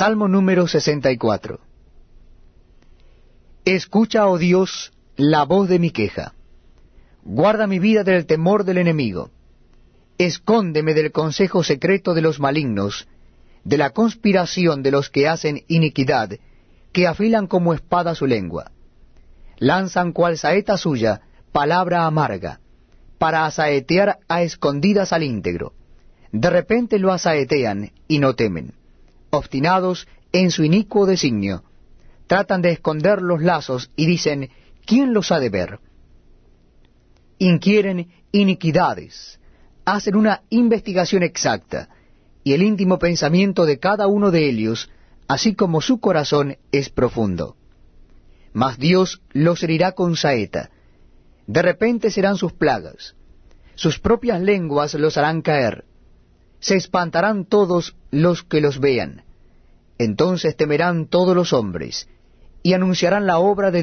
Salmo número 64. Escucha, oh Dios, la voz de mi queja. Guarda mi vida del temor del enemigo. Escóndeme del consejo secreto de los malignos, de la conspiración de los que hacen iniquidad, que afilan como espada su lengua. Lanzan cual saeta suya palabra amarga, para asaetear a escondidas al íntegro. De repente lo asaetean y no temen. Obstinados en su inicuo designio, tratan de esconder los lazos y dicen, ¿quién los ha de ver? Inquieren iniquidades, hacen una investigación exacta, y el íntimo pensamiento de cada uno de ellos, así como su corazón, es profundo. Mas Dios los herirá con saeta, de repente serán sus plagas, sus propias lenguas los harán caer, se espantarán todos los que los vean, entonces temerán todos los hombres, y anunciarán la obra de